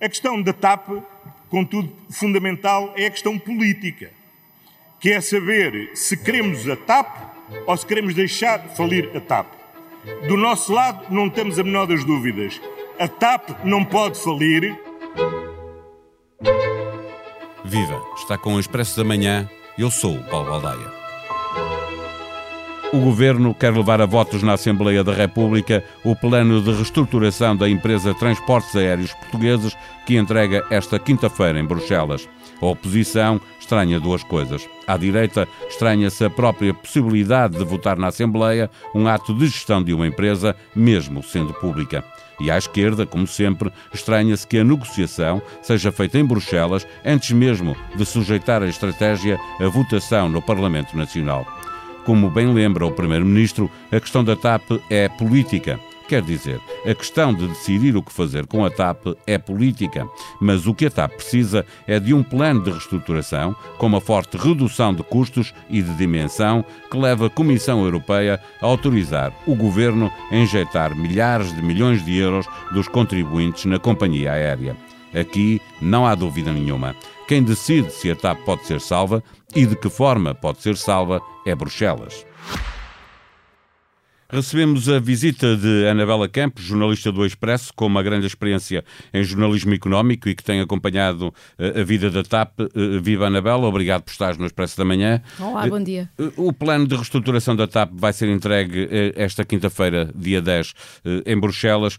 A questão da TAP, contudo, fundamental é a questão política, que é saber se queremos a TAP ou se queremos deixar falir a TAP. Do nosso lado, não temos a menor das dúvidas. A TAP não pode falir. Viva! Está com o Expresso da Manhã. Eu sou o Paulo Baldaia. O Governo quer levar a votos na Assembleia da República o plano de reestruturação da empresa Transportes Aéreos Portugueses que entrega esta quinta-feira em Bruxelas. A oposição estranha duas coisas. À direita, estranha-se a própria possibilidade de votar na Assembleia um ato de gestão de uma empresa, mesmo sendo pública. E à esquerda, como sempre, estranha-se que a negociação seja feita em Bruxelas antes mesmo de sujeitar a estratégia à votação no Parlamento Nacional. Como bem lembra o Primeiro-Ministro, a questão da TAP é política. Quer dizer, a questão de decidir o que fazer com a TAP é política, mas o que a TAP precisa é de um plano de reestruturação com uma forte redução de custos e de dimensão que leva a Comissão Europeia a autorizar o governo a injetar milhares de milhões de euros dos contribuintes na companhia aérea. Aqui não há dúvida nenhuma. Quem decide se a TAP pode ser salva e de que forma pode ser salva é Bruxelas. Recebemos a visita de Anabela Campos, jornalista do Expresso, com uma grande experiência em jornalismo económico e que tem acompanhado eh, a vida da TAP. Eh, viva Anabela, obrigado por estar no Expresso da Manhã. Olá, bom dia. Eh, o plano de reestruturação da TAP vai ser entregue esta quinta-feira, dia 10, em Bruxelas.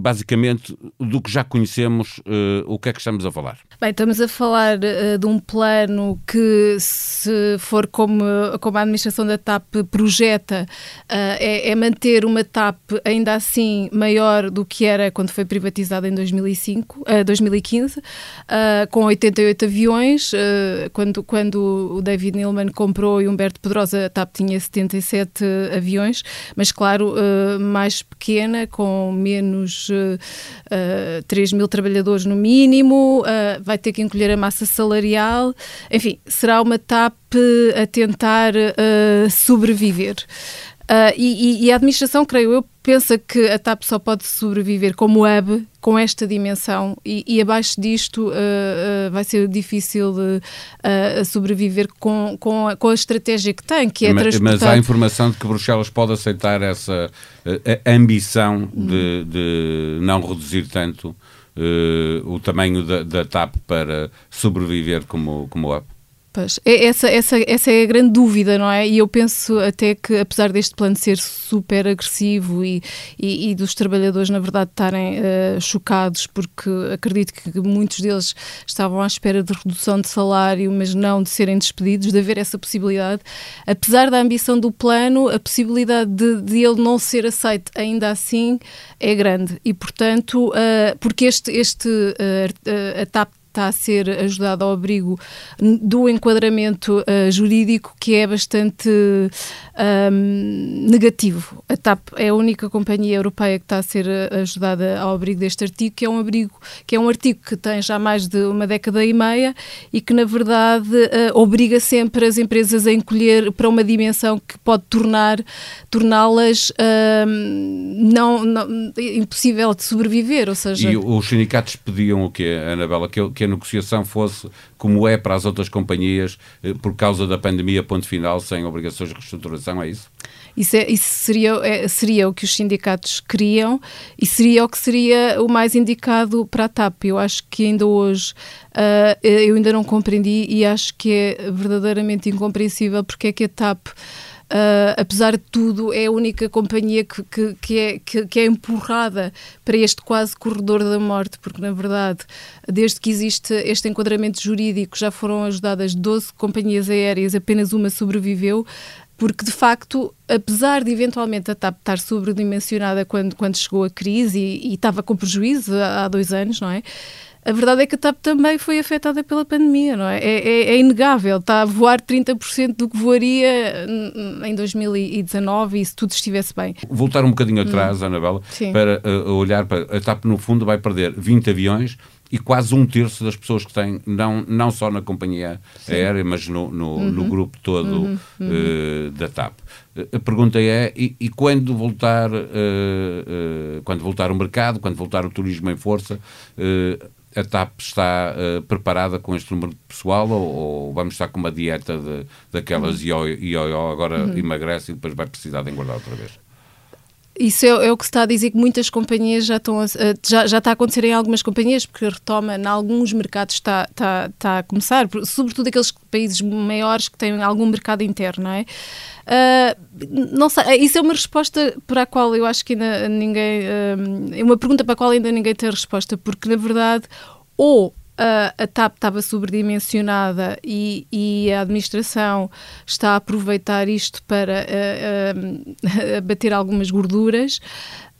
Basicamente, do que já conhecemos, o que é que estamos a falar? Bem, estamos a falar de um plano que, se for como, como a administração da TAP projeta, é é manter uma TAP ainda assim maior do que era quando foi privatizada em 2005, uh, 2015, uh, com 88 aviões. Uh, quando, quando o David Neilman comprou e Humberto Pedrosa, a TAP tinha 77 aviões, mas claro, uh, mais pequena, com menos uh, 3 mil trabalhadores no mínimo, vai ter que encolher a massa salarial. Enfim, será uma TAP a tentar sobreviver. Uh, e, e, a administração, creio eu, pensa que a TAP só pode sobreviver como hub com esta dimensão e, e abaixo disto uh, uh, vai ser difícil sobreviver com, com a, com, a, estratégia que tem, que é mas, transportar... Mas há informação de que Bruxelas pode aceitar essa ambição de, de, não reduzir tanto o tamanho da, da TAP para sobreviver como, como hub? Pois, é, essa, essa, essa é a grande dúvida, não é? E eu penso até que, apesar deste plano ser super agressivo e, e, e dos trabalhadores, na verdade, estarem uh, chocados, porque acredito que muitos deles estavam à espera de redução de salário, mas não de serem despedidos, de haver essa possibilidade. Apesar da ambição do plano, a possibilidade de, de ele não ser aceito ainda assim é grande. E, portanto, uh, porque este, este uh, a TAP está a ser ajudado ao abrigo do enquadramento uh, jurídico que é bastante um, negativo. A TAP é a única companhia europeia que está a ser eh, ajudada ao abrigo deste artigo, que é um abrigo que é um artigo que tem já mais de uma década e meia e que na verdade uh, obriga sempre as empresas a encolher para uma dimensão que pode tornar torná-las uh, não, não, impossível de sobreviver, ou seja... E os sindicatos pediam o quê, Anabela? Que, que a negociação fosse como é para as outras companhias eh, por causa da pandemia, ponto final, sem obrigações de reestruturação, é isso? Isso, é, isso seria, é, seria o que os sindicatos queriam e seria o que seria o mais indicado para a TAP. Eu acho que ainda hoje uh, eu ainda não compreendi e acho que é verdadeiramente incompreensível porque é que a TAP Uh, apesar de tudo, é a única companhia que, que, que, é, que, que, é empurrada para este quase corredor da morte, porque na verdade, desde que existe este enquadramento jurídico, já foram ajudadas 12 companhias aéreas, apenas uma sobreviveu porque de facto, apesar de eventualmente a TAP estar sobredimensionada quando, quando chegou a crise e, e estava com prejuízo há, dois anos, não é? A verdade é que a TAP também foi afetada pela pandemia, não é? É, é, é inegável, está a voar 30% do que voaria em 2019 e se tudo estivesse bem. Voltar um bocadinho atrás, hum. Anabela, Sim. para uh, olhar para a TAP, no fundo, vai perder 20 aviões e quase um terço das pessoas que têm, não, não só na companhia Sim. aérea, mas no, no, uhum. no grupo todo uhum. Uh, da TAP. A pergunta é, e, e quando voltar uh, uh, quando voltar o mercado, quando voltar o turismo em força, a TAP está uh, preparada com este número de pessoal ou, ou, vamos estar com uma dieta de, daquelas uhum. ioió, agora uhum. emagrece e depois vai precisar de engordar outra vez? Isso é, é, o que se está a dizer que muitas companhias já estão a, já, já está a acontecer em algumas companhias, porque retoma em alguns mercados está, está, está a começar, sobretudo aqueles países maiores que têm algum mercado interno, não é? Uh, não sei, isso é uma resposta para a qual eu acho que ainda ninguém. Uh, é uma pergunta para a qual ainda ninguém tem resposta, porque na verdade, ou a TAP estava sobredimensionada e, e, a administração está a aproveitar isto para uh, uh, bater algumas gorduras.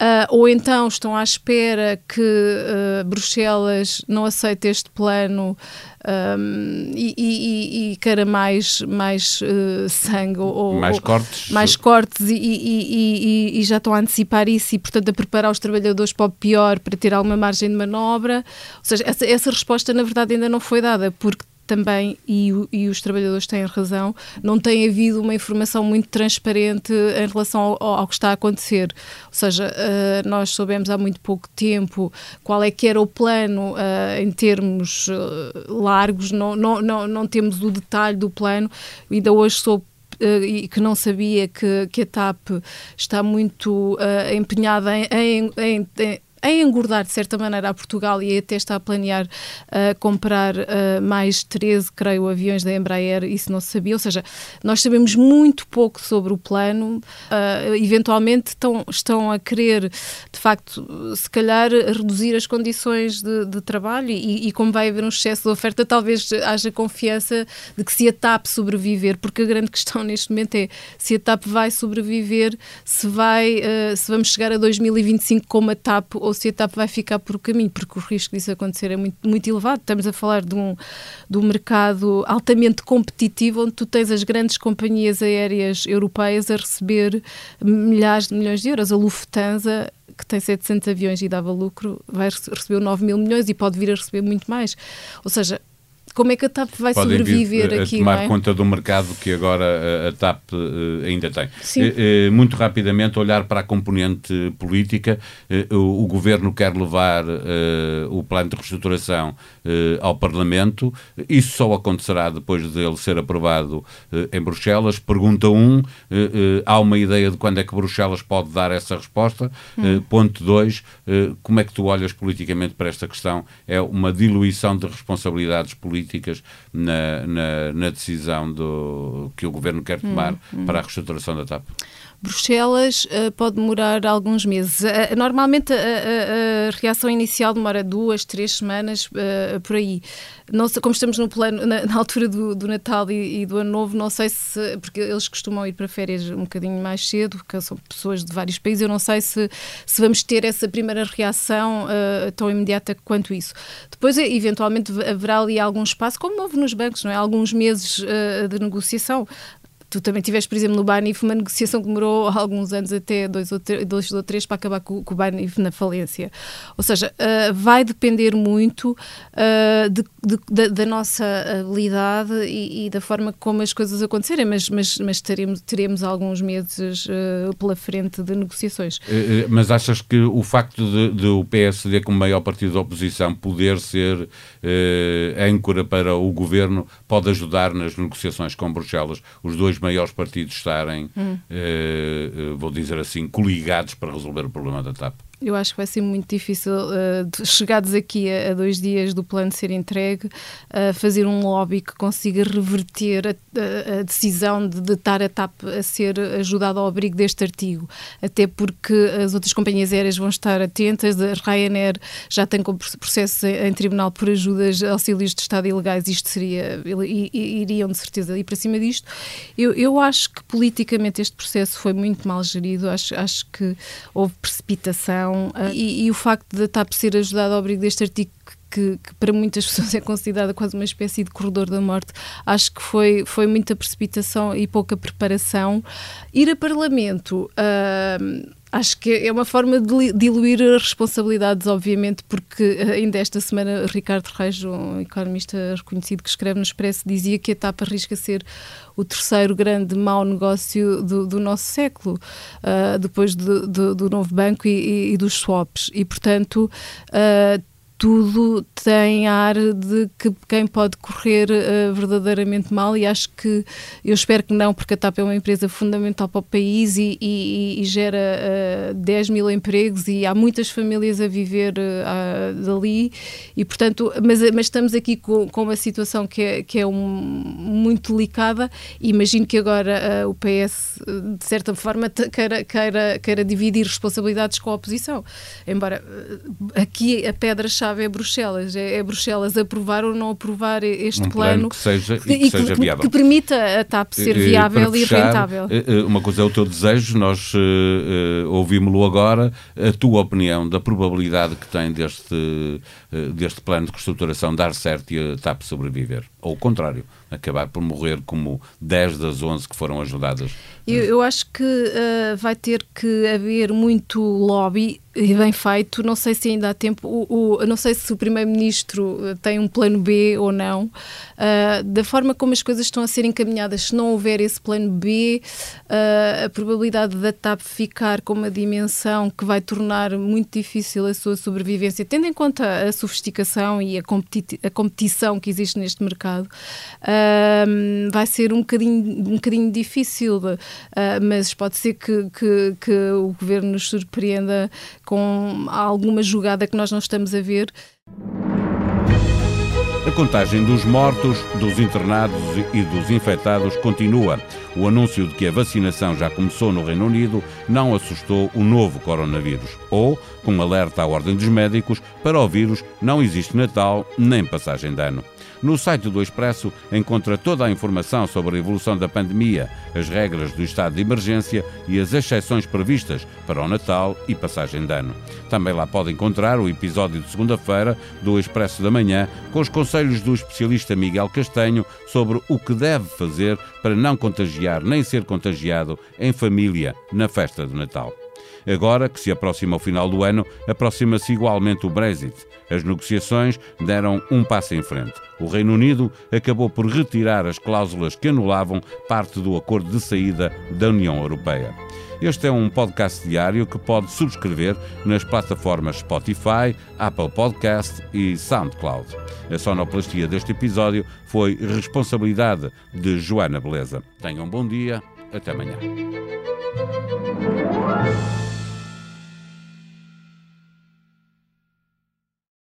Uh, ou então estão à espera que uh, Bruxelas não aceite este plano um, e, e, e, queira mais, mais uh, sangue ou mais cortes, mais cortes e, e, já estão a antecipar isso e, portanto, a preparar os trabalhadores para o pior, para ter alguma margem de manobra. Ou seja, essa, essa resposta, na verdade, ainda não foi dada, porque também, e, e, os trabalhadores têm razão, não tem havido uma informação muito transparente em relação ao, ao que está a acontecer. Ou seja, uh, nós soubemos há muito pouco tempo qual é que era o plano uh, em termos uh, largos, não, não, não, não temos o detalhe do plano, ainda hoje soube e que não sabia que, que a TAP está muito uh, empenhada em, em, em, em engordar de certa maneira a Portugal e até está a planear uh, comprar uh, mais 13, creio, aviões da Embraer, isso não se sabia. Ou seja, nós sabemos muito pouco sobre o plano. Uh, eventualmente estão, estão a querer, de facto, se calhar reduzir as condições de, de trabalho e, e, como vai haver um excesso de oferta, talvez haja confiança de que se a TAP sobreviver, porque a grande questão neste momento é se a TAP vai sobreviver, se, vai, se vamos chegar a 2025 como a TAP ou se a TAP vai ficar por caminho, porque o risco disso acontecer é muito, muito elevado. Estamos a falar de um, de um mercado altamente competitivo, onde tu tens as grandes companhias aéreas europeias a receber milhares de milhões de euros. A Lufthansa que tem 700 aviões e dava lucro, vai receber 9 mil milhões e pode vir a receber muito mais. Ou seja, como é que a TAP vai Podem sobreviver vir, aqui? A tomar é? conta do mercado que agora a, TAP ainda tem. Sim. Muito rapidamente, olhar para a componente política. O, o, governo quer levar o plano de reestruturação ao Parlamento. Isso só acontecerá depois dele ser aprovado em Bruxelas. Pergunta 1: um, há uma ideia de quando é que Bruxelas pode dar essa resposta? Hum. ponto 2: como é que tu olhas politicamente para esta questão? É uma diluição de responsabilidades políticas políticas na, na, na decisão do, que o governo quer tomar hum, hum. para a reestruturação da TAP? Bruxelas uh, pode demorar alguns meses. Uh, normalmente a, a, a, reação inicial demora duas, três semanas uh, por aí. Não sei, como estamos no plano, na, na altura do, do Natal e, e, do Ano Novo, não sei se. Porque eles costumam ir para férias um bocadinho mais cedo, porque são pessoas de vários países. Eu não sei se, se vamos ter essa primeira reação tão imediata quanto isso. Depois, eventualmente, haverá ali algum espaço, como houve nos bancos, não é? Alguns meses de negociação. Tu também tiveste, por exemplo, no Banif uma negociação que demorou alguns anos, até dois ou, dois ou três, para acabar com, com o Banif na falência. Ou seja, uh, vai depender muito uh, de, de, da, da, nossa habilidade e, e, da forma como as coisas acontecerem, mas, mas, mas teremos, teremos alguns meses uh, pela frente de negociações. Mas achas que o facto de, de o PSD, como maior partido da oposição, poder ser âncora para o governo, pode ajudar nas negociações com Bruxelas? Os dois dois maiores partidos estarem, hum. eh, eh, vou dizer assim, coligados para resolver o problema da TAP? Eu acho que vai ser muito difícil, uh, chegados aqui a, a, dois dias do plano ser entregue, uh, fazer um lobby que consiga reverter a, a, a decisão de, de estar a TAP a ser ajudada ao abrigo deste artigo. Até porque as outras companhias aéreas vão estar atentas, a Ryanair já tem como processo em, tribunal por ajudas, auxílios de Estado ilegais, isto seria, iriam de certeza ir para cima disto. Eu, eu acho que politicamente este processo foi muito mal gerido, acho, acho que houve precipitação uh, e, e, o facto da TAP ser ajudada ao abrigo deste artigo que, que, para muitas pessoas é considerada quase uma espécie de corredor da morte, acho que foi, foi muita precipitação e pouca preparação. Ir a Parlamento. Uh, Acho que é uma forma de diluir as responsabilidades, obviamente, porque ainda esta semana Ricardo Reis, um economista reconhecido que escreve no Expresso, dizia que a TAP arrisca ser o terceiro grande mau negócio do, do nosso século, uh, depois do, do, do, novo banco e, e, e, dos swaps. E, portanto, uh, tudo tem ar de que quem pode correr uh, verdadeiramente mal e acho que eu espero que não, porque a TAP é uma empresa fundamental para o país e, e, e gera uh, 10 mil empregos e há muitas famílias a viver uh, dali. E portanto, mas, mas estamos aqui com, com, uma situação que é, que é um, muito delicada. E imagino que agora uh, o PS de certa forma queira, queira, queira dividir responsabilidades com a oposição, embora aqui a pedra-chave é Bruxelas, é, é, Bruxelas aprovar ou não aprovar este um plano, plano que seja, e que, e seja que, viável. que permita a TAP ser viável e, fechar, rentável. Eh, eh, uma coisa é o teu desejo, nós uh, uh, ouvimos-lo agora, a tua opinião da probabilidade que tem deste, uh, deste plano de reestruturação dar certo e a TAP sobreviver, ou o contrário, acabar por morrer como 10 das 11 que foram ajudadas eu, eu acho que uh, vai ter que haver muito lobby e bem feito. Não sei se ainda há tempo. O, o não sei se o Primeiro-Ministro eh, tem um plano B ou não. Uh, da forma como as coisas estão a ser encaminhadas, se não houver esse plano B, uh, a probabilidade da TAP ficar com uma dimensão que vai tornar muito difícil a sua sobrevivência, tendo em conta a sofisticação e a, competi a competição que existe neste mercado, vai ser um bocadinho, um bocadinho difícil. Uh, mas pode ser que, que, que o governo nos surpreenda com alguma jogada que nós não estamos a ver. A contagem dos mortos, dos internados e dos infectados continua. O anúncio de que a vacinação já começou no Reino Unido não assustou o novo coronavírus. Ou, com alerta à ordem dos médicos, para o vírus não existe Natal nem passagem de ano. No site do Expresso encontra toda a informação sobre a evolução da pandemia, as regras do estado de emergência e as exceções previstas para o Natal e passagem de ano. Também lá pode encontrar o episódio de segunda-feira do Expresso da Manhã com os conselhos do especialista Miguel Castanho sobre o que deve fazer para não contagiar nem ser contagiado em família na festa de Natal. Agora que se aproxima o final do ano, aproxima-se igualmente o Brexit. As negociações deram um passo em frente. O Reino Unido acabou por retirar as cláusulas que anulavam parte do acordo de saída da União Europeia. Este é um podcast diário que pode subscrever nas plataformas Spotify, Apple Podcast e SoundCloud. A sonoplastia deste episódio foi responsabilidade de Joana Beleza. Tenham um bom dia, até amanhã.